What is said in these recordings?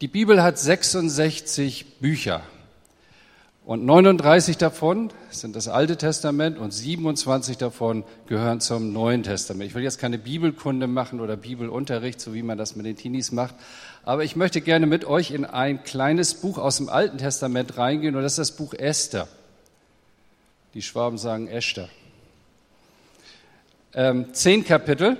Die Bibel hat 66 Bücher und 39 davon sind das Alte Testament und 27 davon gehören zum Neuen Testament. Ich will jetzt keine Bibelkunde machen oder Bibelunterricht, so wie man das mit den Teenies macht, aber ich möchte gerne mit euch in ein kleines Buch aus dem Alten Testament reingehen und das ist das Buch Esther. Die Schwaben sagen Esther. Ähm, zehn Kapitel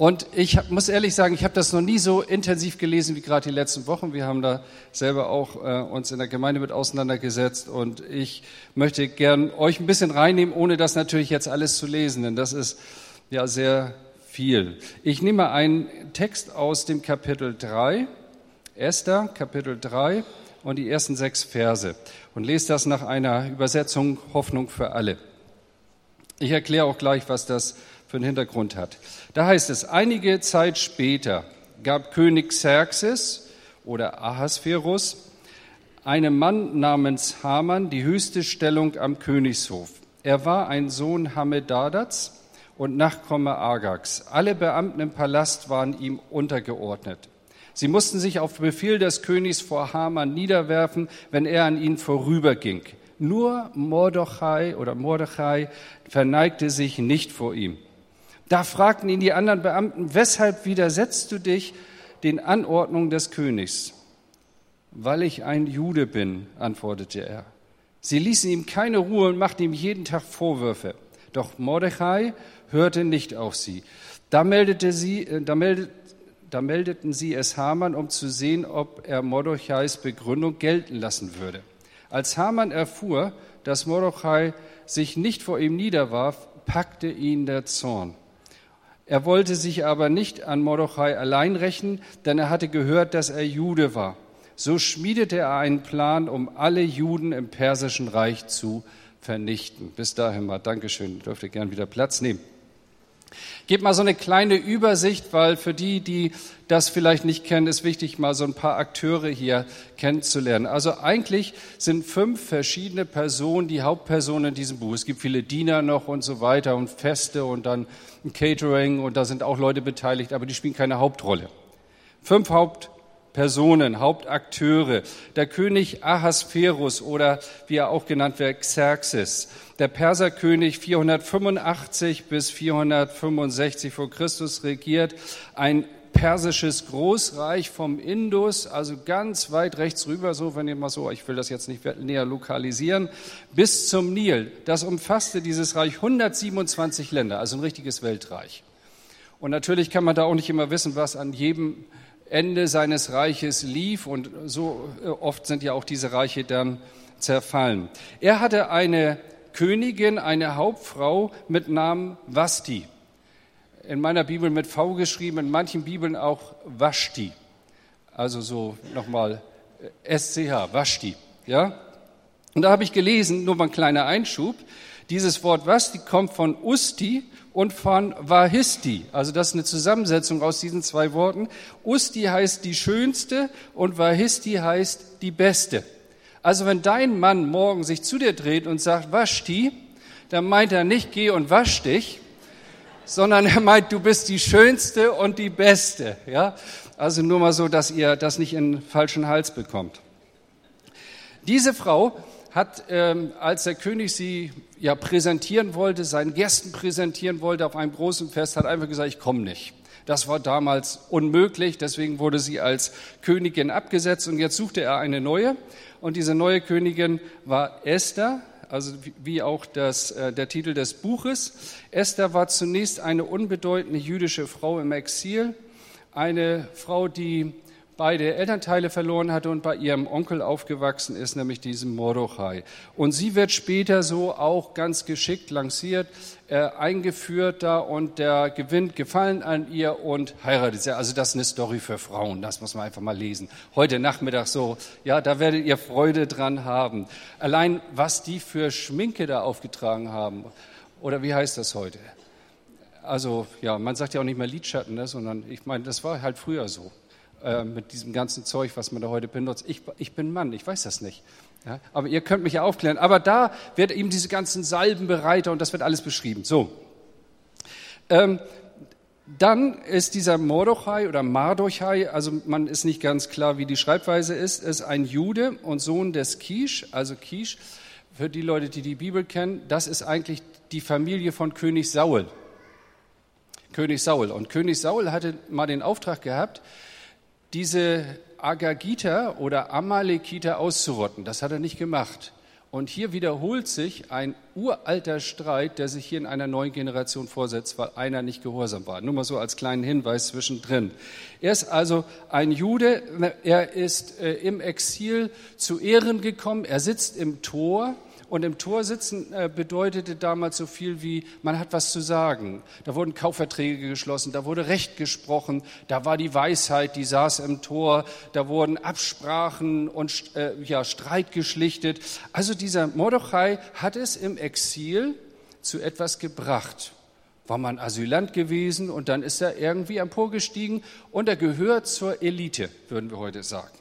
und ich muss ehrlich sagen, ich habe das noch nie so intensiv gelesen wie gerade die letzten Wochen. Wir haben da selber auch äh, uns in der Gemeinde mit auseinandergesetzt und ich möchte gern euch ein bisschen reinnehmen, ohne das natürlich jetzt alles zu lesen, denn das ist ja sehr viel. Ich nehme einen Text aus dem Kapitel 3, Esther, Kapitel 3 und die ersten sechs Verse und lese das nach einer Übersetzung Hoffnung für alle. Ich erkläre auch gleich, was das für einen Hintergrund hat. Da heißt es, einige Zeit später gab König Xerxes oder Ahasverus einem Mann namens Haman die höchste Stellung am Königshof. Er war ein Sohn Hamedadats und Nachkomme Agags. Alle Beamten im Palast waren ihm untergeordnet. Sie mussten sich auf Befehl des Königs vor Haman niederwerfen, wenn er an ihnen vorüberging. Nur Mordechai oder Mordechai verneigte sich nicht vor ihm. Da fragten ihn die anderen Beamten, weshalb widersetzt du dich den Anordnungen des Königs? Weil ich ein Jude bin, antwortete er. Sie ließen ihm keine Ruhe und machten ihm jeden Tag Vorwürfe. Doch Mordechai hörte nicht auf sie. Da, meldete sie, äh, da, meldet, da meldeten sie es Haman, um zu sehen, ob er Mordechais Begründung gelten lassen würde. Als Haman erfuhr, dass Mordechai sich nicht vor ihm niederwarf, packte ihn der Zorn. Er wollte sich aber nicht an Mordechai allein rächen, denn er hatte gehört, dass er Jude war. So schmiedete er einen Plan, um alle Juden im persischen Reich zu vernichten. Bis dahin mal Dankeschön. Dürft ihr gern wieder Platz nehmen. Gebt mal so eine kleine Übersicht, weil für die, die das vielleicht nicht kennen, ist wichtig, mal so ein paar Akteure hier kennenzulernen. Also eigentlich sind fünf verschiedene Personen die Hauptpersonen in diesem Buch. Es gibt viele Diener noch und so weiter und Feste und dann Catering und da sind auch Leute beteiligt, aber die spielen keine Hauptrolle. Fünf Hauptpersonen. Personen, Hauptakteure. Der König Ahasverus oder wie er auch genannt wird, Xerxes. Der Perserkönig 485 bis 465 vor Christus regiert. Ein persisches Großreich vom Indus, also ganz weit rechts rüber, so wenn ihr mal so, ich will das jetzt nicht näher lokalisieren, bis zum Nil. Das umfasste dieses Reich 127 Länder, also ein richtiges Weltreich. Und natürlich kann man da auch nicht immer wissen, was an jedem Ende seines Reiches lief und so äh, oft sind ja auch diese Reiche dann zerfallen. Er hatte eine Königin, eine Hauptfrau mit Namen Vasti. In meiner Bibel mit V geschrieben, in manchen Bibeln auch Vashti. Also so nochmal äh, SCH, Vashti. Ja? Und da habe ich gelesen, nur mal ein kleiner Einschub, dieses Wort Vasti kommt von Usti und von Vahisti. Also das ist eine Zusammensetzung aus diesen zwei Worten. Usti heißt die schönste und Vahisti heißt die beste. Also wenn dein Mann morgen sich zu dir dreht und sagt, wasch die, dann meint er nicht, geh und wasch dich, sondern er meint, du bist die schönste und die beste. Ja? Also nur mal so, dass ihr das nicht in den falschen Hals bekommt. Diese Frau hat, ähm, als der König sie ja präsentieren wollte, seinen Gästen präsentieren wollte auf einem großen Fest, hat einfach gesagt, ich komme nicht. Das war damals unmöglich, deswegen wurde sie als Königin abgesetzt und jetzt suchte er eine neue. Und diese neue Königin war Esther, also wie auch das, äh, der Titel des Buches. Esther war zunächst eine unbedeutende jüdische Frau im Exil, eine Frau, die beide Elternteile verloren hatte und bei ihrem Onkel aufgewachsen ist, nämlich diesem Mordechai. Und sie wird später so auch ganz geschickt lanciert, äh, eingeführt da und der gewinnt Gefallen an ihr und heiratet sie. Also das ist eine Story für Frauen, das muss man einfach mal lesen. Heute Nachmittag so, ja, da werdet ihr Freude dran haben. Allein was die für Schminke da aufgetragen haben, oder wie heißt das heute? Also ja, man sagt ja auch nicht mehr Lidschatten, ne, sondern ich meine, das war halt früher so. Äh, mit diesem ganzen Zeug, was man da heute benutzt. Ich, ich bin Mann, ich weiß das nicht. Ja, aber ihr könnt mich ja aufklären. Aber da wird eben diese ganzen Salbenbereiter und das wird alles beschrieben. So. Ähm, Dann ist dieser Mordechai oder Mardochai, also man ist nicht ganz klar, wie die Schreibweise ist, ist ein Jude und Sohn des Kisch, also Kisch, für die Leute, die die Bibel kennen, das ist eigentlich die Familie von König Saul. König Saul. Und König Saul hatte mal den Auftrag gehabt, diese Agagiter oder Amalekiter auszurotten. Das hat er nicht gemacht. Und hier wiederholt sich ein uralter Streit, der sich hier in einer neuen Generation vorsetzt, weil einer nicht gehorsam war. Nur mal so als kleinen Hinweis zwischendrin. Er ist also ein Jude, er ist äh, im Exil zu Ehren gekommen, er sitzt im Tor und im Tor sitzen äh, bedeutete damals so viel wie, man hat was zu sagen. Da wurden Kaufverträge geschlossen, da wurde Recht gesprochen, da war die Weisheit, die saß im Tor, da wurden Absprachen und äh, ja, Streit geschlichtet. Also dieser Mordechai hat es im Exil zu etwas gebracht war man Asylant gewesen und dann ist er irgendwie emporgestiegen und er gehört zur Elite, würden wir heute sagen.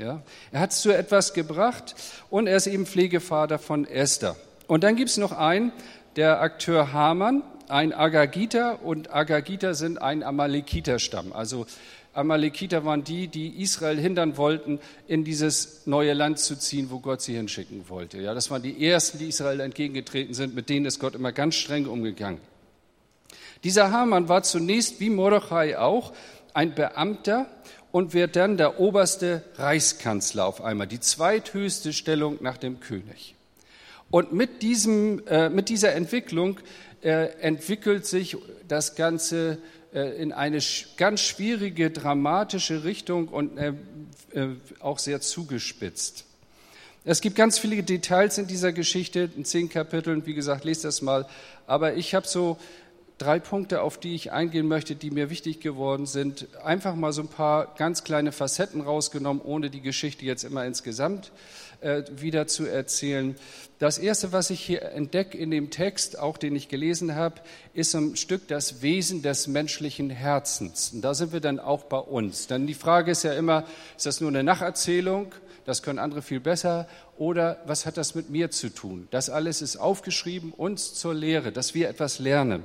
Ja? Er hat es zu etwas gebracht und er ist eben Pflegevater von Esther. Und dann gibt es noch einen, der Akteur Haman, ein Agagiter und Agagiter sind ein Amalekiterstamm. Also Amalekiter waren die, die Israel hindern wollten, in dieses neue Land zu ziehen, wo Gott sie hinschicken wollte. Ja, das waren die ersten, die Israel entgegengetreten sind, mit denen ist Gott immer ganz streng umgegangen. Dieser Haman war zunächst, wie Mordechai auch, ein Beamter und wird dann der oberste Reichskanzler auf einmal, die zweithöchste Stellung nach dem König. Und mit, diesem, äh, mit dieser Entwicklung äh, entwickelt sich das Ganze äh, in eine ganz schwierige, dramatische Richtung und äh, äh, auch sehr zugespitzt. Es gibt ganz viele Details in dieser Geschichte, in zehn Kapiteln, wie gesagt, lest das mal. Aber ich habe so drei Punkte, auf die ich eingehen möchte, die mir wichtig geworden sind. Einfach mal so ein paar ganz kleine Facetten rausgenommen, ohne die Geschichte jetzt immer insgesamt äh, wieder zu erzählen. Das Erste, was ich hier entdecke in dem Text, auch den ich gelesen habe, ist ein Stück das Wesen des menschlichen Herzens. Und da sind wir dann auch bei uns. Denn die Frage ist ja immer, ist das nur eine Nacherzählung? Das können andere viel besser. Oder was hat das mit mir zu tun? Das alles ist aufgeschrieben, uns zur Lehre, dass wir etwas lernen.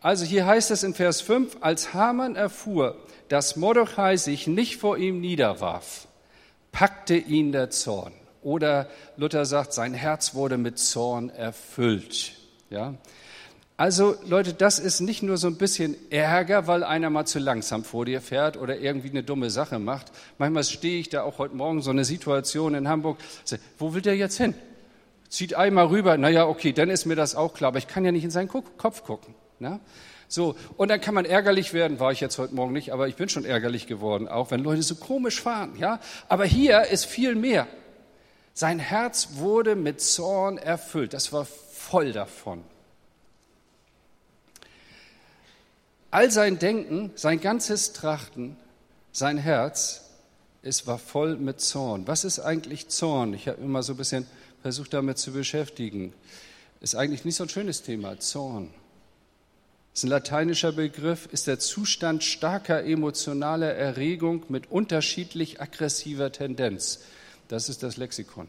Also hier heißt es in Vers 5, als Haman erfuhr, dass Mordechai sich nicht vor ihm niederwarf, packte ihn der Zorn. Oder Luther sagt, sein Herz wurde mit Zorn erfüllt. Ja? Also Leute, das ist nicht nur so ein bisschen Ärger, weil einer mal zu langsam vor dir fährt oder irgendwie eine dumme Sache macht. Manchmal stehe ich da auch heute Morgen so eine Situation in Hamburg, wo will der jetzt hin? Zieht einmal rüber, naja, okay, dann ist mir das auch klar, aber ich kann ja nicht in seinen Kopf gucken. Ne? So, und dann kann man ärgerlich werden, war ich jetzt heute Morgen nicht, aber ich bin schon ärgerlich geworden, auch wenn Leute so komisch fahren. Ja? Aber hier ist viel mehr. Sein Herz wurde mit Zorn erfüllt, das war voll davon. All sein Denken, sein ganzes Trachten, sein Herz, es war voll mit Zorn. Was ist eigentlich Zorn? Ich habe immer so ein bisschen versucht, damit zu beschäftigen. Ist eigentlich nicht so ein schönes Thema, Zorn ist ein lateinischer Begriff, ist der Zustand starker emotionaler Erregung mit unterschiedlich aggressiver Tendenz. Das ist das Lexikon.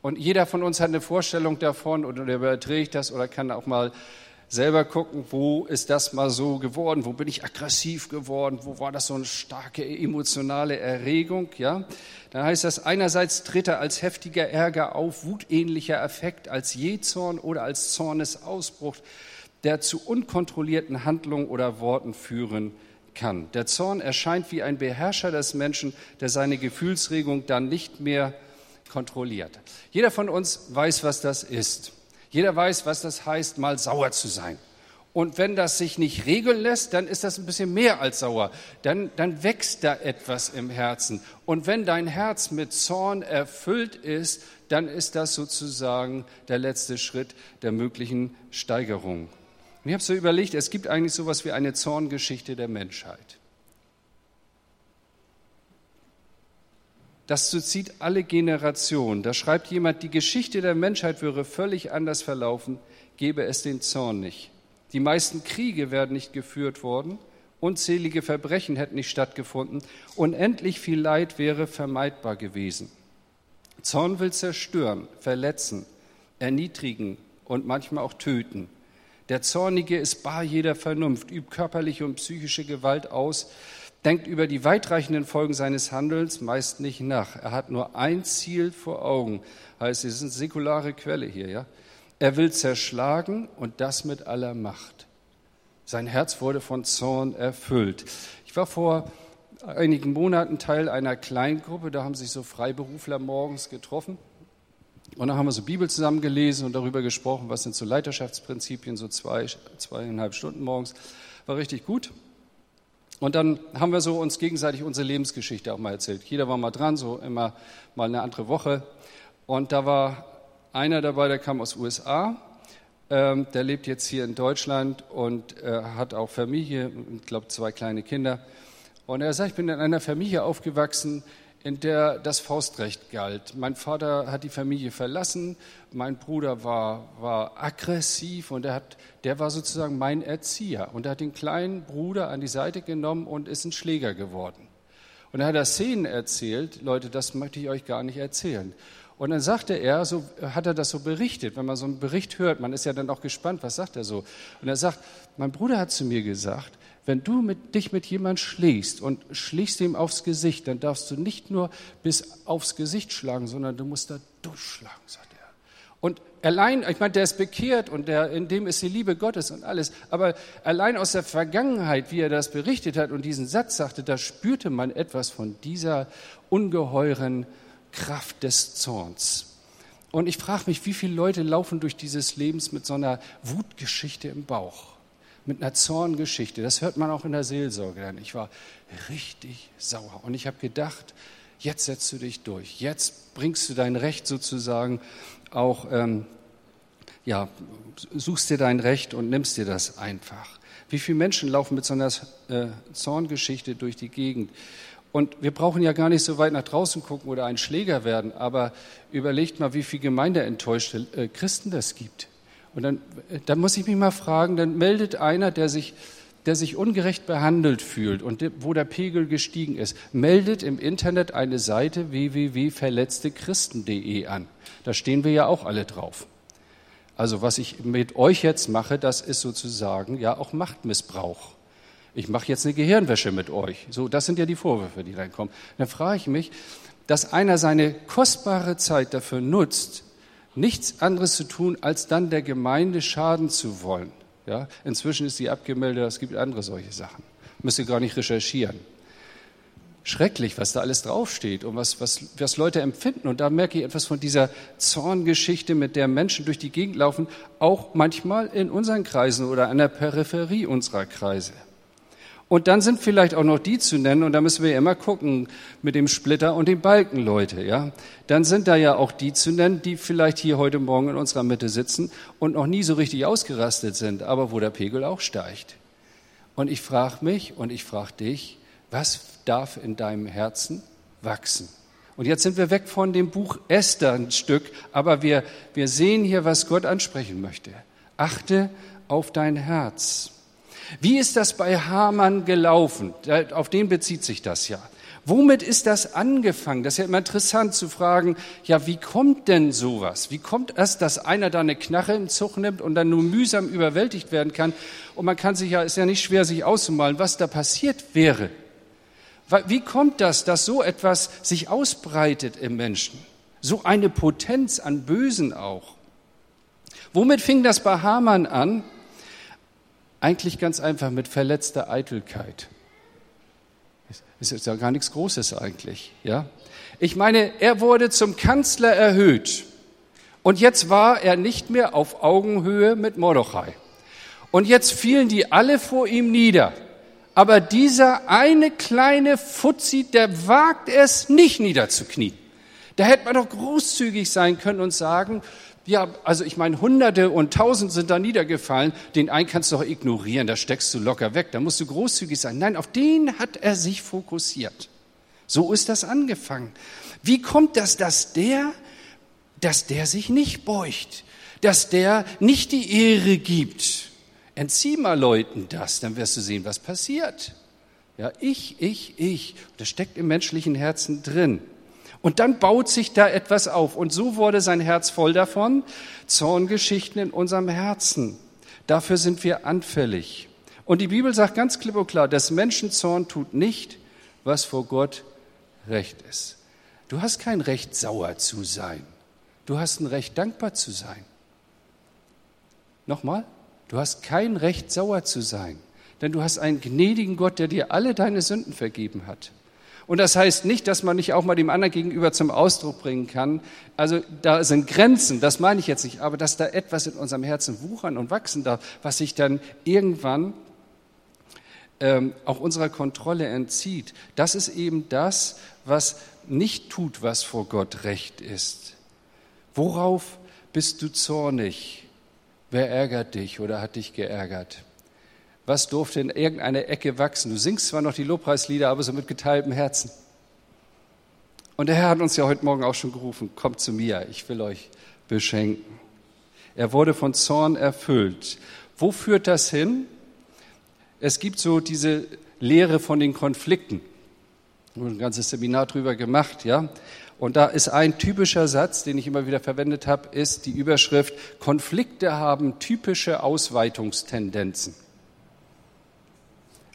Und jeder von uns hat eine Vorstellung davon oder überträgt das oder kann auch mal selber gucken, wo ist das mal so geworden, wo bin ich aggressiv geworden, wo war das so eine starke emotionale Erregung, ja? Dann heißt das, einerseits tritt er als heftiger Ärger auf, wutähnlicher Affekt, als Jezorn oder als Zornesausbruch der zu unkontrollierten Handlungen oder Worten führen kann. Der Zorn erscheint wie ein Beherrscher des Menschen, der seine Gefühlsregung dann nicht mehr kontrolliert. Jeder von uns weiß, was das ist. Jeder weiß, was das heißt, mal sauer zu sein. Und wenn das sich nicht regeln lässt, dann ist das ein bisschen mehr als sauer. Dann, dann wächst da etwas im Herzen. Und wenn dein Herz mit Zorn erfüllt ist, dann ist das sozusagen der letzte Schritt der möglichen Steigerung. Und ich habe so überlegt, es gibt eigentlich so etwas wie eine Zorngeschichte der Menschheit. Das zieht alle Generationen. Da schreibt jemand, die Geschichte der Menschheit wäre völlig anders verlaufen, gäbe es den Zorn nicht. Die meisten Kriege wären nicht geführt worden, unzählige Verbrechen hätten nicht stattgefunden, unendlich viel Leid wäre vermeidbar gewesen. Zorn will zerstören, verletzen, erniedrigen und manchmal auch töten. Der Zornige ist bar jeder Vernunft, übt körperliche und psychische Gewalt aus, denkt über die weitreichenden Folgen seines Handelns meist nicht nach. Er hat nur ein Ziel vor Augen. Heißt, es ist eine säkulare Quelle hier, ja. Er will zerschlagen und das mit aller Macht. Sein Herz wurde von Zorn erfüllt. Ich war vor einigen Monaten Teil einer Kleingruppe, da haben sich so Freiberufler morgens getroffen. Und dann haben wir so Bibel zusammen gelesen und darüber gesprochen, was sind so Leiterschaftsprinzipien, so zwei, zweieinhalb Stunden morgens. War richtig gut. Und dann haben wir so uns gegenseitig unsere Lebensgeschichte auch mal erzählt. Jeder war mal dran, so immer mal eine andere Woche. Und da war einer dabei, der kam aus USA. Ähm, der lebt jetzt hier in Deutschland und äh, hat auch Familie, ich glaube zwei kleine Kinder. Und er sagt, ich bin in einer Familie aufgewachsen, in der das Faustrecht galt. Mein Vater hat die Familie verlassen, mein Bruder war, war aggressiv und er hat, der war sozusagen mein Erzieher. Und er hat den kleinen Bruder an die Seite genommen und ist ein Schläger geworden. Und er hat da Szenen erzählt, Leute, das möchte ich euch gar nicht erzählen. Und dann sagte er, so hat er das so berichtet, wenn man so einen Bericht hört, man ist ja dann auch gespannt, was sagt er so. Und er sagt, mein Bruder hat zu mir gesagt, wenn du mit, dich mit jemand schlägst und schlägst ihm aufs Gesicht, dann darfst du nicht nur bis aufs Gesicht schlagen, sondern du musst da durchschlagen, sagt er. Und allein, ich meine, der ist bekehrt und der, in dem ist die Liebe Gottes und alles. Aber allein aus der Vergangenheit, wie er das berichtet hat und diesen Satz sagte, da spürte man etwas von dieser ungeheuren Kraft des Zorns. Und ich frage mich, wie viele Leute laufen durch dieses Lebens mit so einer Wutgeschichte im Bauch? Mit einer Zorngeschichte. Das hört man auch in der Seelsorge. Denn ich war richtig sauer. Und ich habe gedacht, jetzt setzt du dich durch. Jetzt bringst du dein Recht sozusagen auch, ähm, ja, suchst dir dein Recht und nimmst dir das einfach. Wie viele Menschen laufen mit so einer äh, Zorngeschichte durch die Gegend? Und wir brauchen ja gar nicht so weit nach draußen gucken oder ein Schläger werden, aber überlegt mal, wie viele gemeindeenttäuschte äh, Christen das gibt. Und dann, dann muss ich mich mal fragen, dann meldet einer, der sich, der sich ungerecht behandelt fühlt und wo der Pegel gestiegen ist, meldet im Internet eine Seite www.verletztechristen.de an. Da stehen wir ja auch alle drauf. Also was ich mit euch jetzt mache, das ist sozusagen ja auch Machtmissbrauch. Ich mache jetzt eine Gehirnwäsche mit euch. So, das sind ja die Vorwürfe, die dann kommen. Dann frage ich mich, dass einer seine kostbare Zeit dafür nutzt, nichts anderes zu tun, als dann der Gemeinde schaden zu wollen. Ja? Inzwischen ist sie abgemeldet, es gibt andere solche Sachen. Müsst ihr gar nicht recherchieren. Schrecklich, was da alles draufsteht und was, was, was Leute empfinden. Und da merke ich etwas von dieser Zorngeschichte, mit der Menschen durch die Gegend laufen, auch manchmal in unseren Kreisen oder an der Peripherie unserer Kreise. Und dann sind vielleicht auch noch die zu nennen, und da müssen wir immer gucken mit dem Splitter und dem Balken, Leute, ja. Dann sind da ja auch die zu nennen, die vielleicht hier heute Morgen in unserer Mitte sitzen und noch nie so richtig ausgerastet sind, aber wo der Pegel auch steigt. Und ich frage mich und ich frage dich, was darf in deinem Herzen wachsen? Und jetzt sind wir weg von dem Buch Esther ein Stück, aber wir, wir sehen hier, was Gott ansprechen möchte. Achte auf dein Herz. Wie ist das bei Hamann gelaufen? Auf den bezieht sich das ja. Womit ist das angefangen? Das ist ja immer interessant zu fragen, ja, wie kommt denn sowas? Wie kommt es, dass einer da eine Knarre im Zug nimmt und dann nur mühsam überwältigt werden kann? Und man kann sich ja, ist ja nicht schwer, sich auszumalen, was da passiert wäre. Wie kommt das, dass so etwas sich ausbreitet im Menschen? So eine Potenz an Bösen auch. Womit fing das bei Hamann an? Eigentlich ganz einfach mit verletzter Eitelkeit. Das ist ja gar nichts Großes eigentlich, ja? Ich meine, er wurde zum Kanzler erhöht. Und jetzt war er nicht mehr auf Augenhöhe mit Mordechai. Und jetzt fielen die alle vor ihm nieder. Aber dieser eine kleine Fuzzi, der wagt es nicht niederzuknien. Da hätte man doch großzügig sein können und sagen, ja, also ich meine, Hunderte und Tausend sind da niedergefallen. Den einen kannst du doch ignorieren, da steckst du locker weg, da musst du großzügig sein. Nein, auf den hat er sich fokussiert. So ist das angefangen. Wie kommt das, dass der, dass der sich nicht beugt, dass der nicht die Ehre gibt? Entzieh mal Leuten das, dann wirst du sehen, was passiert. Ja, ich, ich, ich. Das steckt im menschlichen Herzen drin. Und dann baut sich da etwas auf. Und so wurde sein Herz voll davon. Zorngeschichten in unserem Herzen. Dafür sind wir anfällig. Und die Bibel sagt ganz klipp und klar, des Menschen Zorn tut nicht, was vor Gott recht ist. Du hast kein Recht, sauer zu sein. Du hast ein Recht, dankbar zu sein. Nochmal, du hast kein Recht, sauer zu sein, denn du hast einen gnädigen Gott, der dir alle deine Sünden vergeben hat. Und das heißt nicht, dass man nicht auch mal dem anderen gegenüber zum Ausdruck bringen kann. Also da sind Grenzen, das meine ich jetzt nicht, aber dass da etwas in unserem Herzen wuchern und wachsen darf, was sich dann irgendwann ähm, auch unserer Kontrolle entzieht. Das ist eben das, was nicht tut, was vor Gott recht ist. Worauf bist du zornig? Wer ärgert dich oder hat dich geärgert? Was durfte in irgendeiner Ecke wachsen? Du singst zwar noch die Lobpreislieder, aber so mit geteiltem Herzen. Und der Herr hat uns ja heute Morgen auch schon gerufen, kommt zu mir, ich will euch beschenken. Er wurde von Zorn erfüllt. Wo führt das hin? Es gibt so diese Lehre von den Konflikten. Ich habe ein ganzes Seminar drüber gemacht, ja. Und da ist ein typischer Satz, den ich immer wieder verwendet habe, ist die Überschrift, Konflikte haben typische Ausweitungstendenzen.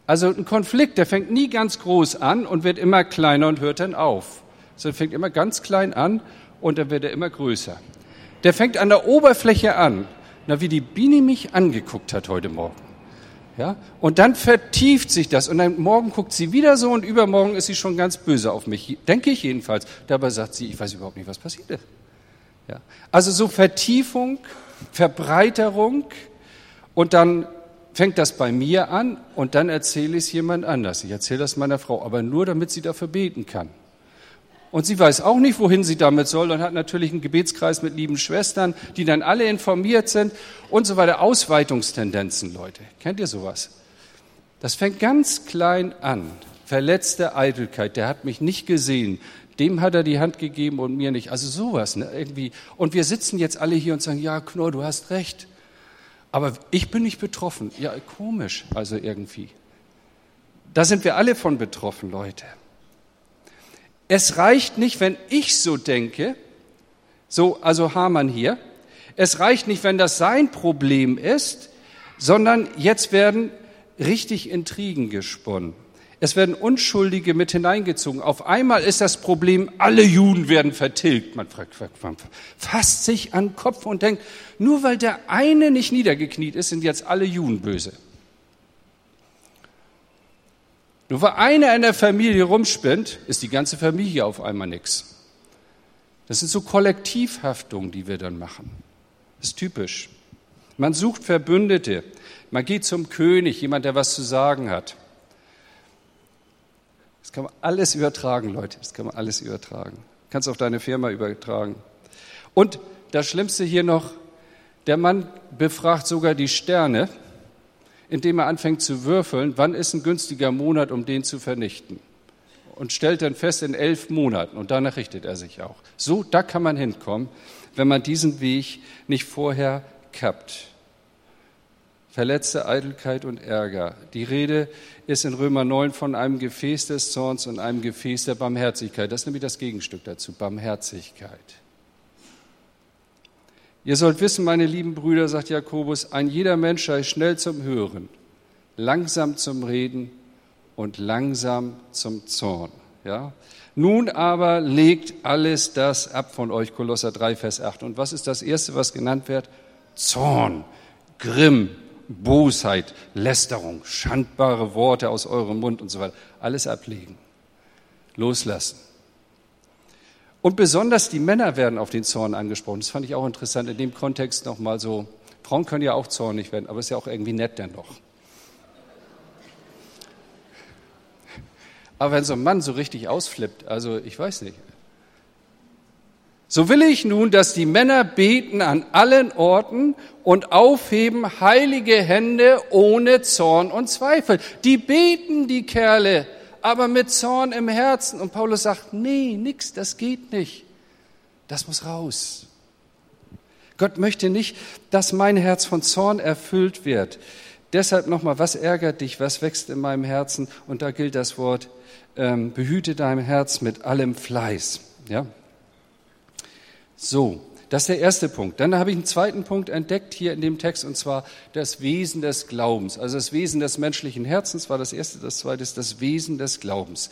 Also ein Konflikt, der fängt nie ganz groß an und wird immer kleiner und hört dann auf. Also fängt immer ganz klein an und dann wird er immer größer. Der fängt an der Oberfläche an, na wie die Biene mich angeguckt hat heute Morgen. Ja? Und dann vertieft sich das und dann morgen guckt sie wieder so und übermorgen ist sie schon ganz böse auf mich, denke ich jedenfalls. Dabei sagt sie, ich weiß überhaupt nicht, was passiert ist. Ja? Also so Vertiefung, Verbreiterung und dann fängt das bei mir an und dann erzähle ich es jemand anders. Ich erzähle das meiner Frau, aber nur damit sie dafür beten kann. Und sie weiß auch nicht, wohin sie damit soll und hat natürlich einen Gebetskreis mit lieben Schwestern, die dann alle informiert sind und so weiter. Ausweitungstendenzen, Leute. Kennt ihr sowas? Das fängt ganz klein an. Verletzte Eitelkeit. Der hat mich nicht gesehen. Dem hat er die Hand gegeben und mir nicht. Also sowas, ne? irgendwie. Und wir sitzen jetzt alle hier und sagen, ja, Knorr, du hast recht. Aber ich bin nicht betroffen. Ja, komisch, also irgendwie. Da sind wir alle von betroffen, Leute. Es reicht nicht, wenn ich so denke, so, also Hamann hier, es reicht nicht, wenn das sein Problem ist, sondern jetzt werden richtig Intrigen gesponnen. Es werden Unschuldige mit hineingezogen. Auf einmal ist das Problem, alle Juden werden vertilgt. Man fasst sich an den Kopf und denkt, nur weil der eine nicht niedergekniet ist, sind jetzt alle Juden böse. Nur weil einer in der Familie rumspinnt, ist die ganze Familie auf einmal nichts. Das sind so Kollektivhaftungen, die wir dann machen. Das ist typisch. Man sucht Verbündete. Man geht zum König, jemand, der was zu sagen hat. Kann man alles übertragen, Leute. Das kann man alles übertragen. Kannst auf deine Firma übertragen. Und das Schlimmste hier noch, der Mann befragt sogar die Sterne indem er anfängt zu würfeln, wann ist ein günstiger Monat, um den zu vernichten. Und stellt dann fest, in elf Monaten. Und danach richtet er sich auch. So, da kann man hinkommen, wenn man diesen Weg nicht vorher kappt. Verletzte Eitelkeit und Ärger. Die Rede ist in Römer 9 von einem Gefäß des Zorns und einem Gefäß der Barmherzigkeit. Das ist nämlich das Gegenstück dazu, Barmherzigkeit. Ihr sollt wissen, meine lieben Brüder, sagt Jakobus, ein jeder Mensch sei schnell zum Hören, langsam zum Reden und langsam zum Zorn. Ja? Nun aber legt alles das ab von euch, Kolosser 3, Vers 8. Und was ist das Erste, was genannt wird? Zorn, Grimm, Bosheit, Lästerung, schandbare Worte aus eurem Mund und so weiter. Alles ablegen, loslassen. Und besonders die Männer werden auf den Zorn angesprochen. Das fand ich auch interessant in dem Kontext nochmal so. Frauen können ja auch zornig werden, aber ist ja auch irgendwie nett dennoch. Aber wenn so ein Mann so richtig ausflippt, also ich weiß nicht. So will ich nun, dass die Männer beten an allen Orten und aufheben heilige Hände ohne Zorn und Zweifel. Die beten, die Kerle, aber mit Zorn im Herzen. Und Paulus sagt, nee, nix, das geht nicht. Das muss raus. Gott möchte nicht, dass mein Herz von Zorn erfüllt wird. Deshalb nochmal, was ärgert dich, was wächst in meinem Herzen? Und da gilt das Wort, ähm, behüte dein Herz mit allem Fleiß. Ja? So, das ist der erste Punkt. Dann habe ich einen zweiten Punkt entdeckt hier in dem Text, und zwar das Wesen des Glaubens. Also das Wesen des menschlichen Herzens war das erste, das zweite ist das Wesen des Glaubens.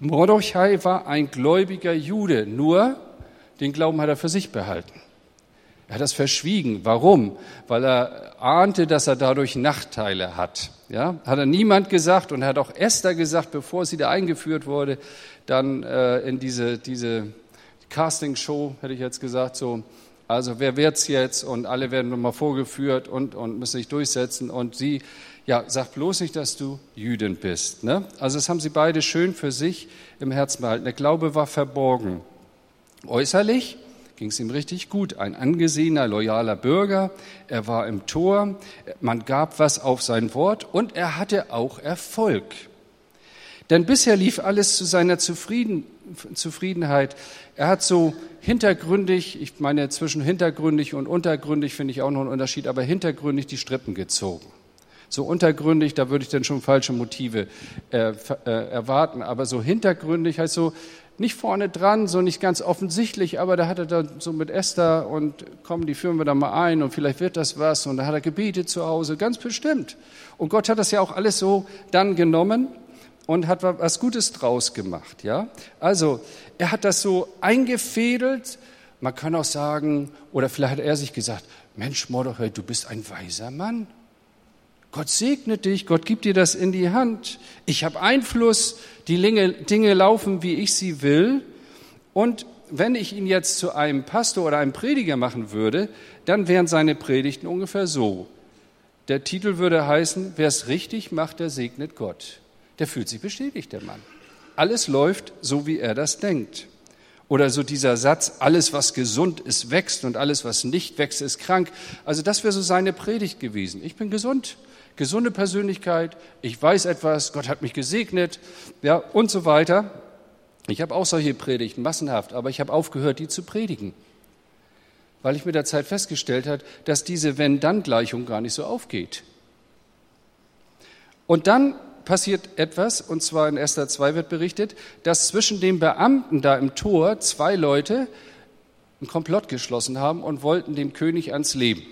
Mordechai war ein gläubiger Jude, nur den Glauben hat er für sich behalten. Er hat das verschwiegen. Warum? Weil er ahnte, dass er dadurch Nachteile hat. Ja, hat er niemand gesagt und hat auch Esther gesagt, bevor sie da eingeführt wurde, dann äh, in diese, diese Casting-Show, hätte ich jetzt gesagt, so, also wer wird's jetzt? Und alle werden nochmal vorgeführt und, und müssen sich durchsetzen. Und sie, ja, sag bloß nicht, dass du Jüdin bist. Ne? Also das haben sie beide schön für sich im Herzen behalten. Der Glaube war verborgen. Äußerlich ging es ihm richtig gut. Ein angesehener, loyaler Bürger. Er war im Tor. Man gab was auf sein Wort und er hatte auch Erfolg. Denn bisher lief alles zu seiner Zufrieden, Zufriedenheit. Er hat so hintergründig, ich meine zwischen hintergründig und untergründig finde ich auch noch einen Unterschied, aber hintergründig die Strippen gezogen. So untergründig, da würde ich dann schon falsche Motive äh, äh, erwarten, aber so hintergründig heißt so, nicht vorne dran, so nicht ganz offensichtlich, aber da hat er dann so mit Esther und komm, die führen wir da mal ein und vielleicht wird das was und da hat er gebetet zu Hause, ganz bestimmt. Und Gott hat das ja auch alles so dann genommen und hat was Gutes draus gemacht, ja. Also, er hat das so eingefädelt, man kann auch sagen, oder vielleicht hat er sich gesagt, Mensch, Mordechai, du bist ein weiser Mann. Gott segne dich, Gott gibt dir das in die Hand. Ich habe Einfluss, die Dinge laufen, wie ich sie will. Und wenn ich ihn jetzt zu einem Pastor oder einem Prediger machen würde, dann wären seine Predigten ungefähr so. Der Titel würde heißen, wer es richtig macht, der segnet Gott. Der fühlt sich bestätigt, der Mann. Alles läuft so, wie er das denkt. Oder so dieser Satz, alles was gesund ist, wächst und alles was nicht wächst, ist krank. Also das wäre so seine Predigt gewesen. Ich bin gesund gesunde Persönlichkeit, ich weiß etwas, Gott hat mich gesegnet, ja, und so weiter. Ich habe auch solche Predigten, massenhaft, aber ich habe aufgehört, die zu predigen, weil ich mit der Zeit festgestellt habe, dass diese Wenn-Dann-Gleichung gar nicht so aufgeht. Und dann passiert etwas, und zwar in Esther 2 wird berichtet, dass zwischen den Beamten da im Tor zwei Leute einen Komplott geschlossen haben und wollten dem König ans Leben.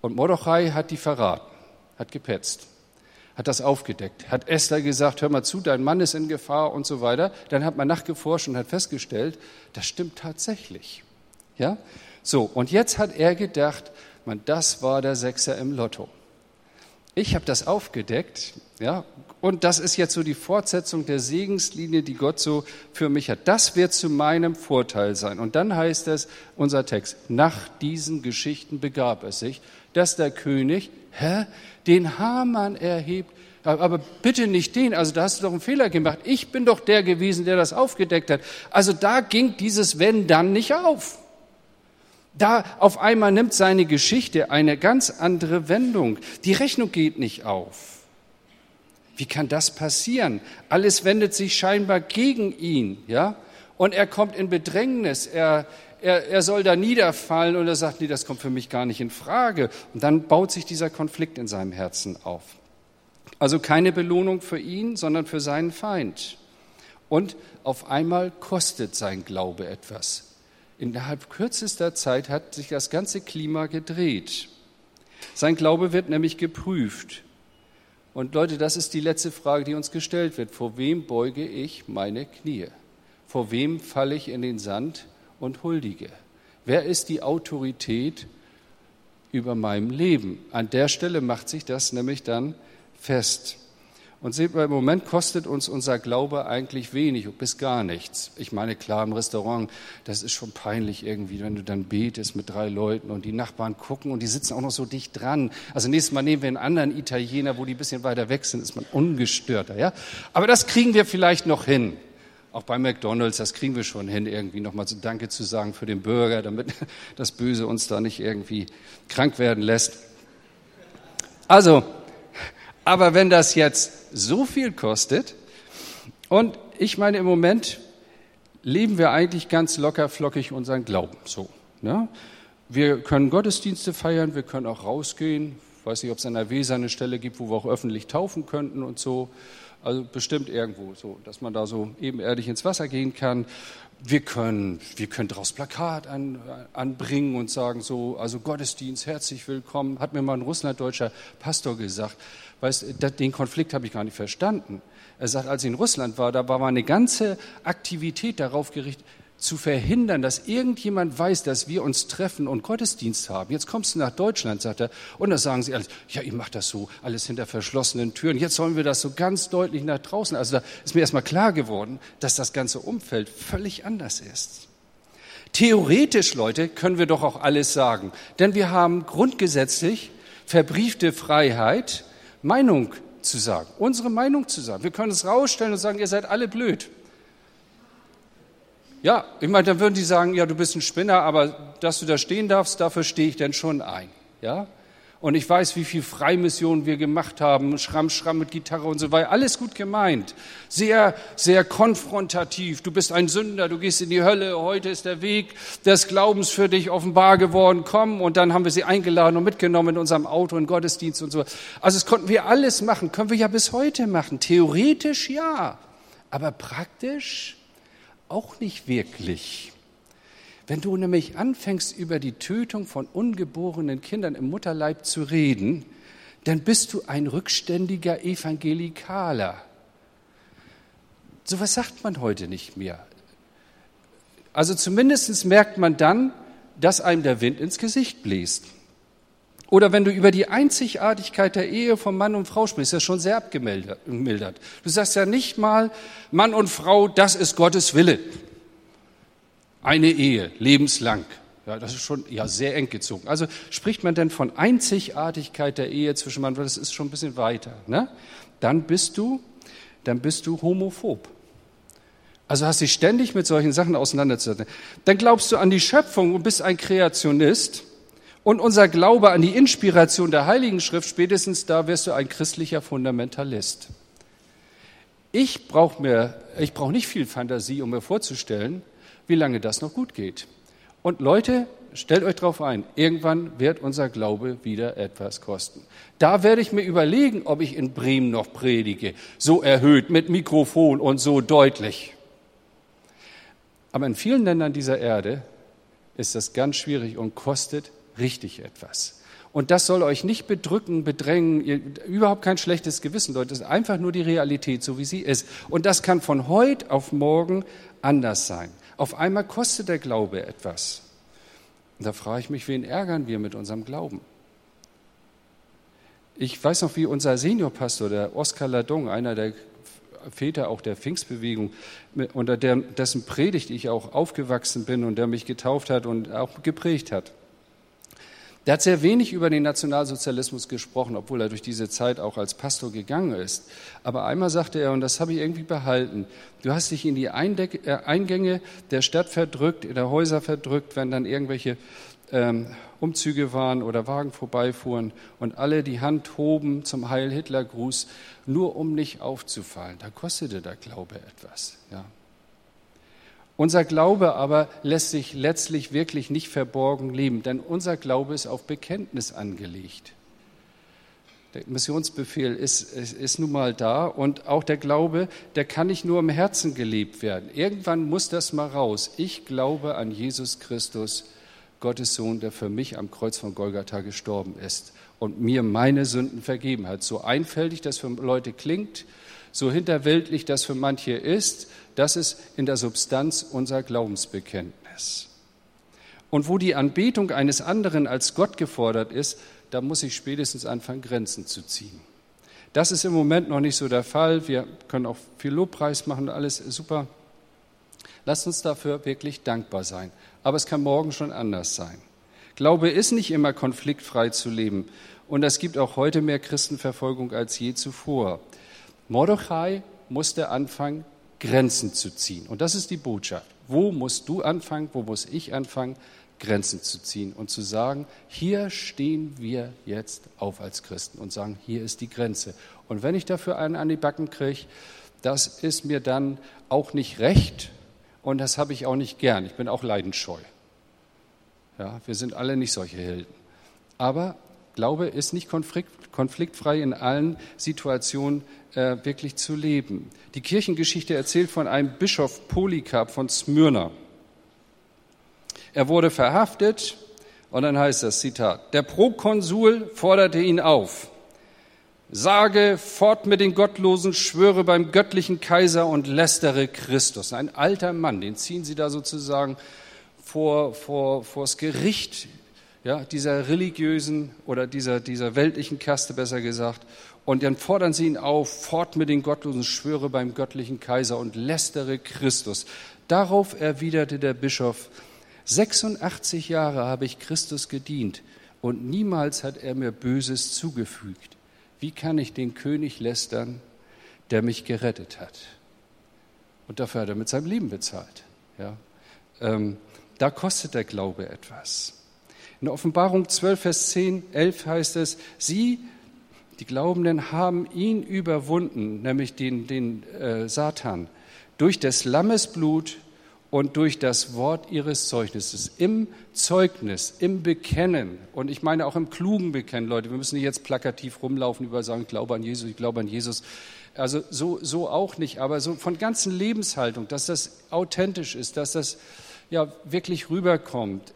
Und Mordechai hat die verraten hat gepetzt, hat das aufgedeckt, hat Esther gesagt, hör mal zu, dein Mann ist in Gefahr und so weiter. Dann hat man nachgeforscht und hat festgestellt, das stimmt tatsächlich. Ja? So, und jetzt hat er gedacht, man, das war der Sechser im Lotto. Ich habe das aufgedeckt, ja, und das ist jetzt so die Fortsetzung der Segenslinie, die Gott so für mich hat. Das wird zu meinem Vorteil sein. Und dann heißt es, unser Text, nach diesen Geschichten begab es sich, dass der König, hä, den Hamann erhebt, aber bitte nicht den, also da hast du doch einen Fehler gemacht. Ich bin doch der gewesen, der das aufgedeckt hat. Also da ging dieses Wenn dann nicht auf. Da auf einmal nimmt seine Geschichte eine ganz andere Wendung. Die Rechnung geht nicht auf. Wie kann das passieren? Alles wendet sich scheinbar gegen ihn, ja? Und er kommt in Bedrängnis. Er, er, er soll da niederfallen und er sagt, nee, das kommt für mich gar nicht in Frage. Und dann baut sich dieser Konflikt in seinem Herzen auf. Also keine Belohnung für ihn, sondern für seinen Feind. Und auf einmal kostet sein Glaube etwas. Innerhalb kürzester Zeit hat sich das ganze Klima gedreht. Sein Glaube wird nämlich geprüft. Und Leute, das ist die letzte Frage, die uns gestellt wird. Vor wem beuge ich meine Knie? Vor wem falle ich in den Sand und huldige? Wer ist die Autorität über meinem Leben? An der Stelle macht sich das nämlich dann fest. Und seht mal, im Moment kostet uns unser Glaube eigentlich wenig bis gar nichts. Ich meine, klar, im Restaurant, das ist schon peinlich irgendwie, wenn du dann betest mit drei Leuten und die Nachbarn gucken und die sitzen auch noch so dicht dran. Also nächstes Mal nehmen wir einen anderen Italiener, wo die ein bisschen weiter weg sind, ist man ungestörter, ja. Aber das kriegen wir vielleicht noch hin. Auch bei McDonalds, das kriegen wir schon hin, irgendwie nochmal so Danke zu sagen für den Bürger, damit das Böse uns da nicht irgendwie krank werden lässt. Also, aber wenn das jetzt so viel kostet, und ich meine, im Moment leben wir eigentlich ganz locker flockig unseren Glauben, so. Ne? Wir können Gottesdienste feiern, wir können auch rausgehen. Ich weiß nicht, ob es an der Weser eine Stelle gibt, wo wir auch öffentlich taufen könnten und so. Also bestimmt irgendwo, so, dass man da so ebenerdig ins Wasser gehen kann. Wir können, wir können daraus Plakat an, anbringen und sagen so, also Gottesdienst, herzlich willkommen. Hat mir mal ein russlanddeutscher Pastor gesagt. Weißt, den Konflikt habe ich gar nicht verstanden. Er sagt, als ich in Russland war, da war mal eine ganze Aktivität darauf gerichtet, zu verhindern, dass irgendjemand weiß, dass wir uns treffen und Gottesdienst haben. Jetzt kommst du nach Deutschland, sagt er, und da sagen sie alles, ja, ihr macht das so, alles hinter verschlossenen Türen. Jetzt sollen wir das so ganz deutlich nach draußen. Also da ist mir erstmal klar geworden, dass das ganze Umfeld völlig anders ist. Theoretisch, Leute, können wir doch auch alles sagen, denn wir haben grundgesetzlich verbriefte Freiheit, Meinung zu sagen, unsere Meinung zu sagen. Wir können es rausstellen und sagen, ihr seid alle blöd. Ja, ich meine, dann würden die sagen, ja, du bist ein Spinner, aber dass du da stehen darfst, dafür stehe ich denn schon ein. Ja? Und ich weiß, wie viel Freimissionen wir gemacht haben, Schramm, Schramm mit Gitarre und so weiter. Alles gut gemeint. Sehr, sehr konfrontativ. Du bist ein Sünder, du gehst in die Hölle. Heute ist der Weg des Glaubens für dich offenbar geworden. Komm. Und dann haben wir sie eingeladen und mitgenommen in unserem Auto, in Gottesdienst und so. Also es konnten wir alles machen. Können wir ja bis heute machen. Theoretisch ja. Aber praktisch? auch nicht wirklich. Wenn du nämlich anfängst, über die Tötung von ungeborenen Kindern im Mutterleib zu reden, dann bist du ein rückständiger Evangelikaler. So was sagt man heute nicht mehr. Also zumindest merkt man dann, dass einem der Wind ins Gesicht bläst. Oder wenn du über die Einzigartigkeit der Ehe von Mann und Frau sprichst, ist das schon sehr abgemildert. Du sagst ja nicht mal, Mann und Frau, das ist Gottes Wille. Eine Ehe, lebenslang. Ja, das ist schon ja, sehr eng gezogen. Also spricht man denn von Einzigartigkeit der Ehe zwischen Mann Frau, das ist schon ein bisschen weiter. Ne? Dann bist du, dann bist du homophob. Also hast dich ständig mit solchen Sachen auseinanderzusetzen. Dann glaubst du an die Schöpfung und bist ein Kreationist und unser Glaube an die Inspiration der Heiligen Schrift, spätestens da wirst du ein christlicher Fundamentalist. Ich brauche brauche nicht viel Fantasie, um mir vorzustellen, wie lange das noch gut geht. Und Leute, stellt euch darauf ein, irgendwann wird unser Glaube wieder etwas kosten. Da werde ich mir überlegen, ob ich in Bremen noch predige, so erhöht, mit Mikrofon und so deutlich. Aber in vielen Ländern dieser Erde ist das ganz schwierig und kostet richtig etwas. Und das soll euch nicht bedrücken, bedrängen, ihr, überhaupt kein schlechtes Gewissen, Leute. Das ist einfach nur die Realität, so wie sie ist. Und das kann von heute auf morgen anders sein. Auf einmal kostet der Glaube etwas. Und da frage ich mich, wen ärgern wir mit unserem Glauben? Ich weiß noch, wie unser Seniorpastor, der Oskar Ladong, einer der Väter auch der Pfingstbewegung, unter dessen Predigt ich auch aufgewachsen bin und der mich getauft hat und auch geprägt hat. Der hat sehr wenig über den Nationalsozialismus gesprochen, obwohl er durch diese Zeit auch als Pastor gegangen ist. Aber einmal sagte er, und das habe ich irgendwie behalten, du hast dich in die äh, Eingänge der Stadt verdrückt, in der Häuser verdrückt, wenn dann irgendwelche ähm, Umzüge waren oder Wagen vorbeifuhren und alle die Hand hoben zum Heil-Hitler-Gruß, nur um nicht aufzufallen. Da kostete der Glaube etwas. Ja. Unser Glaube aber lässt sich letztlich wirklich nicht verborgen leben, denn unser Glaube ist auf Bekenntnis angelegt. Der Missionsbefehl ist, ist, ist, nun mal da und auch der Glaube, der kann nicht nur im Herzen gelebt werden. Irgendwann muss das mal raus. Ich glaube an Jesus Christus, Gottes Sohn, der für mich am Kreuz von Golgatha gestorben ist und mir meine Sünden vergeben hat. So einfältig das für Leute klingt, so hinterweltlich das für manche ist, das ist in der Substanz unser Glaubensbekenntnis. Und wo die Anbetung eines anderen als Gott gefordert ist, da muss ich spätestens anfangen, Grenzen zu ziehen. Das ist im Moment noch nicht so der Fall. Wir können auch viel Lobpreis machen, alles super. Lasst uns dafür wirklich dankbar sein. Aber es kann morgen schon anders sein. Glaube ist nicht immer konfliktfrei zu leben. Und es gibt auch heute mehr Christenverfolgung als je zuvor. Mordechai musste anfangen, Grenzen zu ziehen. Und das ist die Botschaft. Wo musst du anfangen, wo muss ich anfangen, Grenzen zu ziehen und zu sagen, hier stehen wir jetzt auf als Christen und sagen, hier ist die Grenze. Und wenn ich dafür einen an die Backen kriege, das ist mir dann auch nicht recht und das habe ich auch nicht gern. Ich bin auch leidensscheu. Ja, wir sind alle nicht solche Helden. Aber Glaube ist nicht konflikt, konfliktfrei in allen Situationen äh, wirklich zu leben. Die Kirchengeschichte erzählt von einem Bischof Polycarp von Smyrna. Er wurde verhaftet und dann heißt das Zitat, der Prokonsul forderte ihn auf, sage fort mit den Gottlosen, schwöre beim göttlichen Kaiser und lästere Christus. Ein alter Mann, den ziehen sie da sozusagen vor, vor, vors Gericht ja, dieser religiösen oder dieser, dieser weltlichen Kaste besser gesagt. Und dann fordern sie ihn auf, fort mit den Gottlosen, schwöre beim göttlichen Kaiser und lästere Christus. Darauf erwiderte der Bischof, 86 Jahre habe ich Christus gedient und niemals hat er mir Böses zugefügt. Wie kann ich den König lästern, der mich gerettet hat? Und dafür hat er mit seinem Leben bezahlt. Ja? Ähm, da kostet der Glaube etwas. In Offenbarung 12, Vers 10, 11 heißt es, sie, die Glaubenden, haben ihn überwunden, nämlich den, den äh, Satan, durch des Lammes Blut und durch das Wort ihres Zeugnisses. Im Zeugnis, im Bekennen und ich meine auch im klugen Bekennen, Leute, wir müssen nicht jetzt plakativ rumlaufen, über sagen, ich glaube an Jesus, ich glaube an Jesus. Also so, so auch nicht, aber so von ganzen Lebenshaltung, dass das authentisch ist, dass das ja wirklich rüberkommt.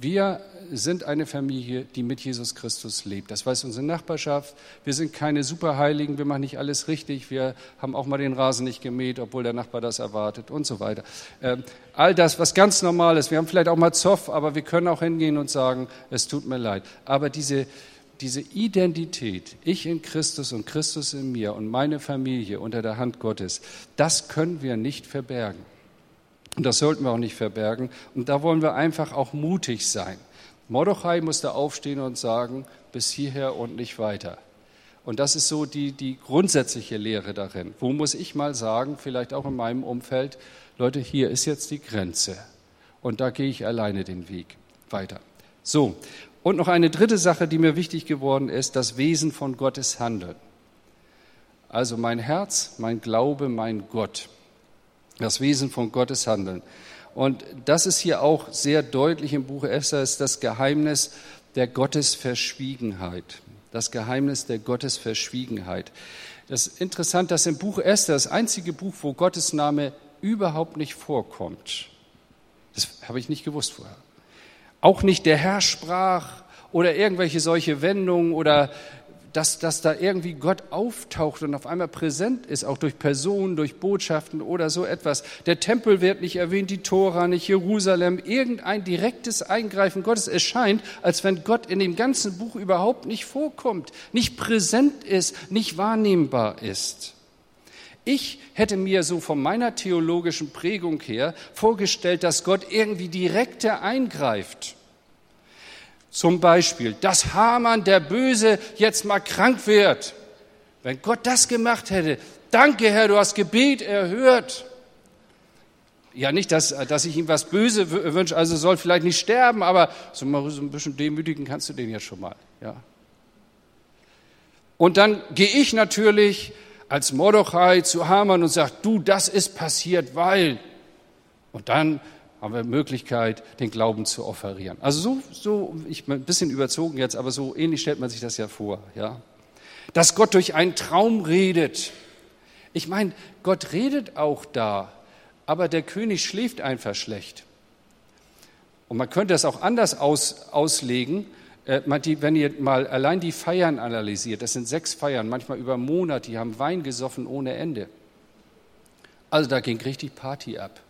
Wir sind eine Familie, die mit Jesus Christus lebt. Das weiß unsere Nachbarschaft. Wir sind keine Superheiligen, wir machen nicht alles richtig. Wir haben auch mal den Rasen nicht gemäht, obwohl der Nachbar das erwartet und so weiter. Ähm, all das, was ganz normal ist. Wir haben vielleicht auch mal Zoff, aber wir können auch hingehen und sagen, es tut mir leid. Aber diese, diese Identität, ich in Christus und Christus in mir und meine Familie unter der Hand Gottes, das können wir nicht verbergen. Und das sollten wir auch nicht verbergen. Und da wollen wir einfach auch mutig sein. Mordechai musste aufstehen und sagen, bis hierher und nicht weiter. Und das ist so die, die grundsätzliche Lehre darin. Wo muss ich mal sagen, vielleicht auch in meinem Umfeld, Leute, hier ist jetzt die Grenze. Und da gehe ich alleine den Weg weiter. So, und noch eine dritte Sache, die mir wichtig geworden ist, das Wesen von Gottes Handeln. Also mein Herz, mein Glaube, mein Gott. Das Wesen von Gottes Handeln. Und das ist hier auch sehr deutlich im Buch Esther, ist das Geheimnis der Gottesverschwiegenheit. Das Geheimnis der Gottesverschwiegenheit. Das ist interessant, dass im Buch Esther, das einzige Buch, wo Gottes Name überhaupt nicht vorkommt. Das habe ich nicht gewusst vorher. Auch nicht der Herr sprach oder irgendwelche solche Wendungen oder dass, dass da irgendwie Gott auftaucht und auf einmal präsent ist, auch durch Personen, durch Botschaften oder so etwas. Der Tempel wird nicht erwähnt, die Tora nicht, Jerusalem, irgendein direktes Eingreifen Gottes. Es scheint, als wenn Gott in dem ganzen Buch überhaupt nicht vorkommt, nicht präsent ist, nicht wahrnehmbar ist. Ich hätte mir so von meiner theologischen Prägung her vorgestellt, dass Gott irgendwie direkter eingreift zum Beispiel, dass Hamann, der Böse, jetzt mal krank wird. Wenn Gott das gemacht hätte, danke Herr, du hast Gebet erhört. Ja, nicht, dass, dass ich ihm was Böse wünsche, also soll vielleicht nicht sterben, aber so, ein bisschen demütigen kannst du den ja schon mal. Ja. Und dann gehe ich natürlich als Mordechai zu Hamann und sage, du, das ist passiert, weil. Und dann haben wir Möglichkeit, den Glauben zu offerieren. Also so, so ich bin ein bisschen überzogen jetzt, aber so ähnlich stellt man sich das ja vor, ja. Dass Gott durch einen Traum redet. Ich meine, Gott redet auch da, aber der König schläft einfach schlecht. Und man könnte das auch anders aus, auslegen, äh, wenn ihr mal allein die Feiern analysiert, das sind sechs Feiern, manchmal über Monate, die haben Wein gesoffen ohne Ende. Also da ging richtig Party ab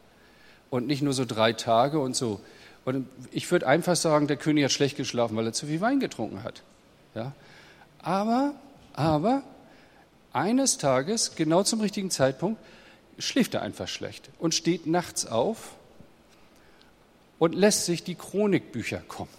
und nicht nur so drei Tage und so. Und ich würde einfach sagen, der König hat schlecht geschlafen, weil er zu viel Wein getrunken hat. Ja? Aber, aber eines Tages, genau zum richtigen Zeitpunkt, schläft er einfach schlecht und steht nachts auf und lässt sich die Chronikbücher kommen.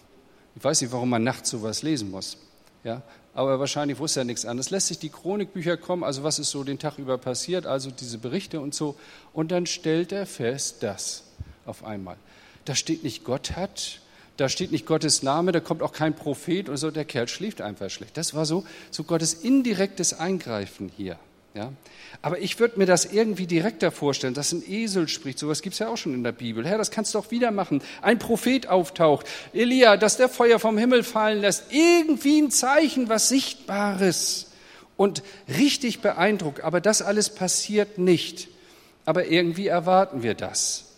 Ich weiß nicht, warum man nachts sowas lesen muss. Ja? Aber wahrscheinlich wusste er nichts anderes. Lässt sich die Chronikbücher kommen, also was ist so den Tag über passiert, also diese Berichte und so. Und dann stellt er fest, dass auf einmal, da steht nicht Gott hat, da steht nicht Gottes Name, da kommt auch kein Prophet und so, der Kerl schläft einfach schlecht. Das war so, so Gottes indirektes Eingreifen hier. Ja? Aber ich würde mir das irgendwie direkter vorstellen, dass ein Esel spricht. Sowas gibt es ja auch schon in der Bibel. Herr, das kannst du auch wieder machen. Ein Prophet auftaucht. Elia, dass der Feuer vom Himmel fallen lässt. Irgendwie ein Zeichen, was Sichtbares. Und richtig beeindruckt. Aber das alles passiert nicht. Aber irgendwie erwarten wir das.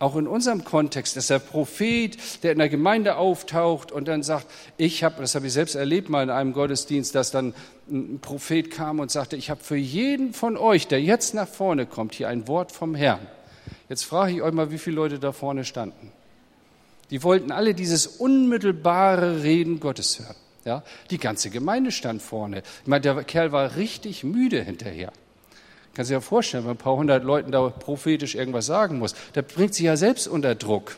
Auch in unserem Kontext, dass der Prophet, der in der Gemeinde auftaucht und dann sagt, ich habe, das habe ich selbst erlebt mal in einem Gottesdienst, dass dann ein Prophet kam und sagte, ich habe für jeden von euch, der jetzt nach vorne kommt, hier ein Wort vom Herrn. Jetzt frage ich euch mal, wie viele Leute da vorne standen. Die wollten alle dieses unmittelbare Reden Gottes hören. Ja, die ganze Gemeinde stand vorne. Ich meine, der Kerl war richtig müde hinterher. Kann sich ja vorstellen, wenn ein paar hundert Leuten da prophetisch irgendwas sagen muss, der bringt sich ja selbst unter Druck.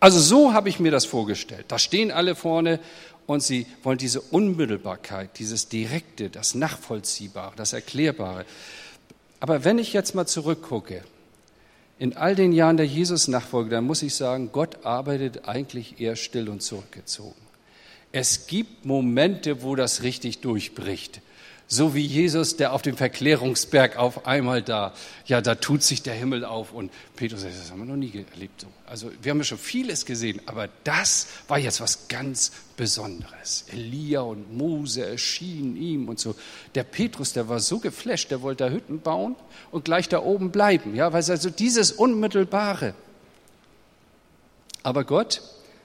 Also so habe ich mir das vorgestellt. Da stehen alle vorne und sie wollen diese Unmittelbarkeit, dieses Direkte, das Nachvollziehbare, das Erklärbare. Aber wenn ich jetzt mal zurückgucke, in all den Jahren der Jesus-Nachfolge, dann muss ich sagen, Gott arbeitet eigentlich eher still und zurückgezogen. Es gibt Momente, wo das richtig durchbricht. So wie Jesus, der auf dem Verklärungsberg auf einmal da, ja, da tut sich der Himmel auf. Und Petrus sagt, das haben wir noch nie erlebt. Also wir haben ja schon vieles gesehen, aber das war jetzt was ganz Besonderes. Elia und Mose erschienen ihm und so. Der Petrus, der war so geflasht, der wollte da Hütten bauen und gleich da oben bleiben. Ja, weil also dieses Unmittelbare. Aber Gott,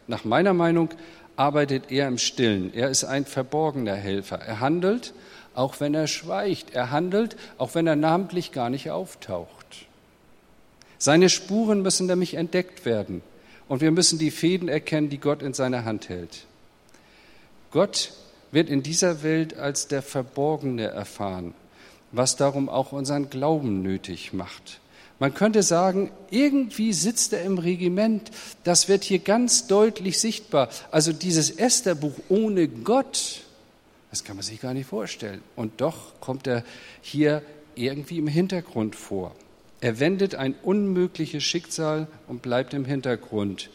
nach meiner Meinung, arbeitet er im Stillen. Er ist ein verborgener Helfer. Er handelt auch wenn er schweigt. Er handelt, auch wenn er namentlich gar nicht auftaucht. Seine Spuren müssen nämlich entdeckt werden und wir müssen die Fäden erkennen, die Gott in seiner Hand hält. Gott wird in dieser Welt als der Verborgene erfahren, was darum auch unseren Glauben nötig macht. Man könnte sagen, irgendwie sitzt er im Regiment. Das wird hier ganz deutlich sichtbar. Also dieses Estherbuch ohne Gott das kann man sich gar nicht vorstellen. Und doch kommt er hier irgendwie im Hintergrund vor. Er wendet ein unmögliches Schicksal und bleibt im Hintergrund.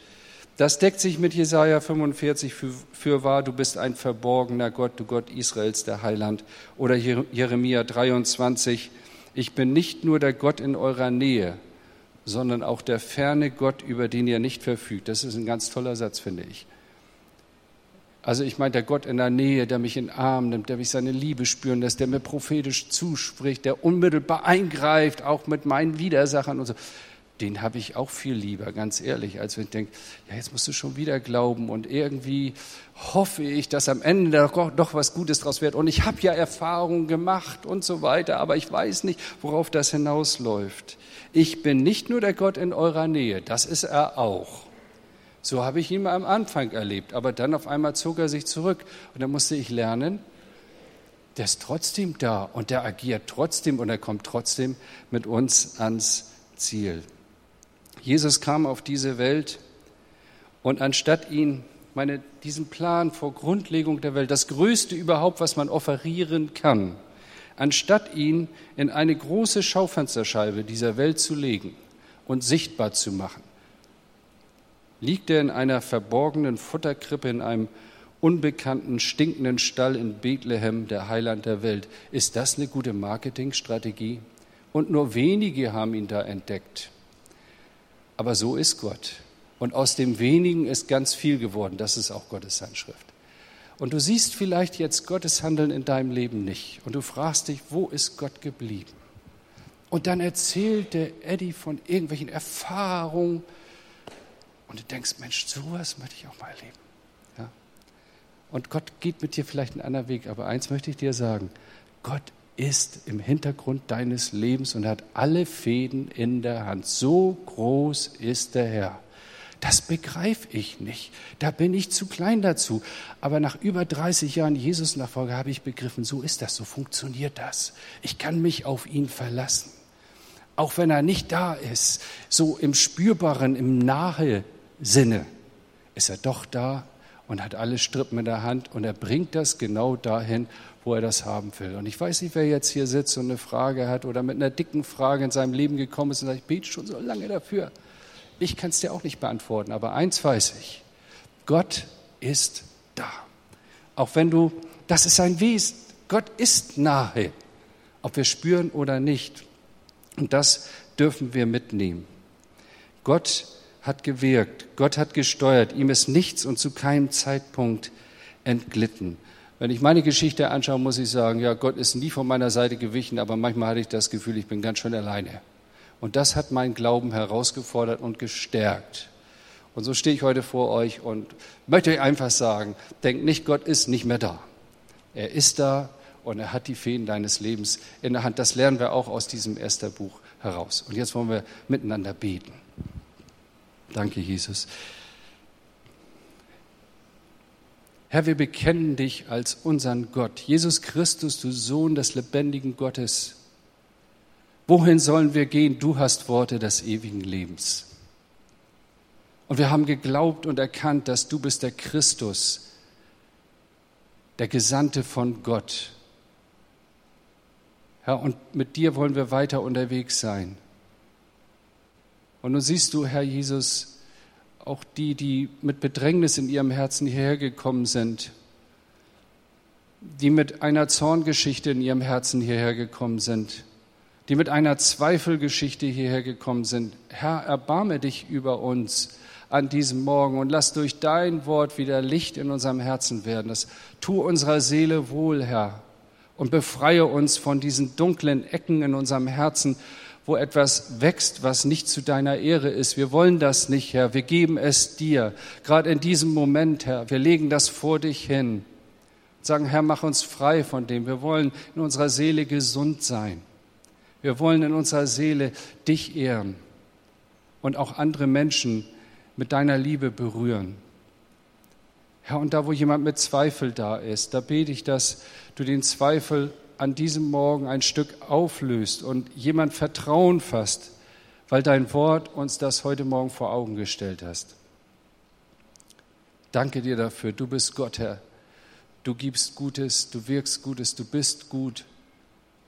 Das deckt sich mit Jesaja 45 für, für wahr, du bist ein verborgener Gott, du Gott Israels, der Heiland. Oder Jeremia 23, ich bin nicht nur der Gott in eurer Nähe, sondern auch der ferne Gott, über den ihr nicht verfügt. Das ist ein ganz toller Satz, finde ich. Also ich meine, der Gott in der Nähe, der mich in den Arm nimmt, der mich seine Liebe spüren lässt, der mir prophetisch zuspricht, der unmittelbar eingreift, auch mit meinen Widersachern und so. Den habe ich auch viel lieber, ganz ehrlich, als wenn ich denke, ja, jetzt musst du schon wieder glauben und irgendwie hoffe ich, dass am Ende doch, doch was Gutes draus wird. Und ich habe ja Erfahrungen gemacht und so weiter, aber ich weiß nicht, worauf das hinausläuft. Ich bin nicht nur der Gott in eurer Nähe, das ist er auch. So habe ich ihn am Anfang erlebt, aber dann auf einmal zog er sich zurück und dann musste ich lernen, der ist trotzdem da und der agiert trotzdem und er kommt trotzdem mit uns ans Ziel. Jesus kam auf diese Welt und anstatt ihn, meine, diesen Plan vor Grundlegung der Welt, das Größte überhaupt, was man offerieren kann, anstatt ihn in eine große Schaufensterscheibe dieser Welt zu legen und sichtbar zu machen, Liegt er in einer verborgenen Futterkrippe in einem unbekannten, stinkenden Stall in Bethlehem, der Heiland der Welt? Ist das eine gute Marketingstrategie? Und nur wenige haben ihn da entdeckt. Aber so ist Gott. Und aus dem wenigen ist ganz viel geworden. Das ist auch Gottes Handschrift. Und du siehst vielleicht jetzt Gottes Handeln in deinem Leben nicht. Und du fragst dich, wo ist Gott geblieben? Und dann erzählt der Eddie von irgendwelchen Erfahrungen, und du denkst, Mensch, sowas möchte ich auch mal erleben. Ja? Und Gott geht mit dir vielleicht einen anderen Weg, aber eins möchte ich dir sagen, Gott ist im Hintergrund deines Lebens und hat alle Fäden in der Hand. So groß ist der Herr. Das begreife ich nicht. Da bin ich zu klein dazu. Aber nach über 30 Jahren Jesus-Nachfolge habe ich begriffen, so ist das, so funktioniert das. Ich kann mich auf ihn verlassen. Auch wenn er nicht da ist, so im Spürbaren, im Nahe Sinne ist er doch da und hat alle Strippen in der Hand und er bringt das genau dahin, wo er das haben will. Und ich weiß nicht, wer jetzt hier sitzt und eine Frage hat oder mit einer dicken Frage in seinem Leben gekommen ist und sagt, ich bete schon so lange dafür. Ich kann es dir auch nicht beantworten, aber eins weiß ich, Gott ist da. Auch wenn du, das ist sein Wesen, Gott ist nahe, ob wir spüren oder nicht. Und das dürfen wir mitnehmen. Gott hat gewirkt, Gott hat gesteuert, ihm ist nichts und zu keinem Zeitpunkt entglitten. Wenn ich meine Geschichte anschaue, muss ich sagen, ja, Gott ist nie von meiner Seite gewichen, aber manchmal hatte ich das Gefühl, ich bin ganz schön alleine. Und das hat meinen Glauben herausgefordert und gestärkt. Und so stehe ich heute vor euch und möchte euch einfach sagen, denkt nicht, Gott ist nicht mehr da. Er ist da und er hat die Feen deines Lebens in der Hand. Das lernen wir auch aus diesem ersten Buch heraus. Und jetzt wollen wir miteinander beten. Danke, Jesus. Herr, wir bekennen dich als unseren Gott. Jesus Christus, du Sohn des lebendigen Gottes. Wohin sollen wir gehen? Du hast Worte des ewigen Lebens. Und wir haben geglaubt und erkannt, dass du bist der Christus, der Gesandte von Gott. Herr, und mit dir wollen wir weiter unterwegs sein. Und nun siehst du, Herr Jesus, auch die, die mit Bedrängnis in ihrem Herzen hierher gekommen sind, die mit einer Zorngeschichte in ihrem Herzen hierher gekommen sind, die mit einer Zweifelgeschichte hierher gekommen sind. Herr, erbarme dich über uns an diesem Morgen und lass durch dein Wort wieder Licht in unserem Herzen werden. Das tu unserer Seele wohl, Herr, und befreie uns von diesen dunklen Ecken in unserem Herzen, wo etwas wächst, was nicht zu deiner Ehre ist. Wir wollen das nicht, Herr. Wir geben es dir. Gerade in diesem Moment, Herr. Wir legen das vor dich hin. Sagen, Herr, mach uns frei von dem. Wir wollen in unserer Seele gesund sein. Wir wollen in unserer Seele dich ehren und auch andere Menschen mit deiner Liebe berühren. Herr, und da, wo jemand mit Zweifel da ist, da bete ich, dass du den Zweifel an diesem Morgen ein Stück auflöst und jemand Vertrauen fasst, weil dein Wort uns das heute Morgen vor Augen gestellt hast. Danke dir dafür. Du bist Gott, Herr. Du gibst Gutes, du wirkst Gutes, du bist gut.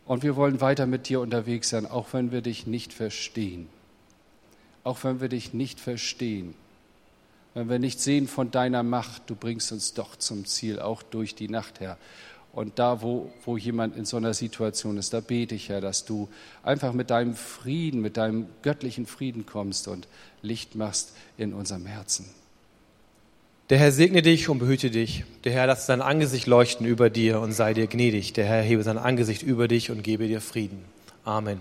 Und wir wollen weiter mit dir unterwegs sein, auch wenn wir dich nicht verstehen auch wenn wir dich nicht verstehen, wenn wir nicht sehen von deiner Macht, du bringst uns doch zum Ziel, auch durch die Nacht, Herr. Und da, wo, wo jemand in so einer Situation ist, da bete ich, Herr, dass du einfach mit deinem Frieden, mit deinem göttlichen Frieden kommst und Licht machst in unserem Herzen. Der Herr segne dich und behüte dich. Der Herr lasse sein Angesicht leuchten über dir und sei dir gnädig. Der Herr hebe sein Angesicht über dich und gebe dir Frieden. Amen.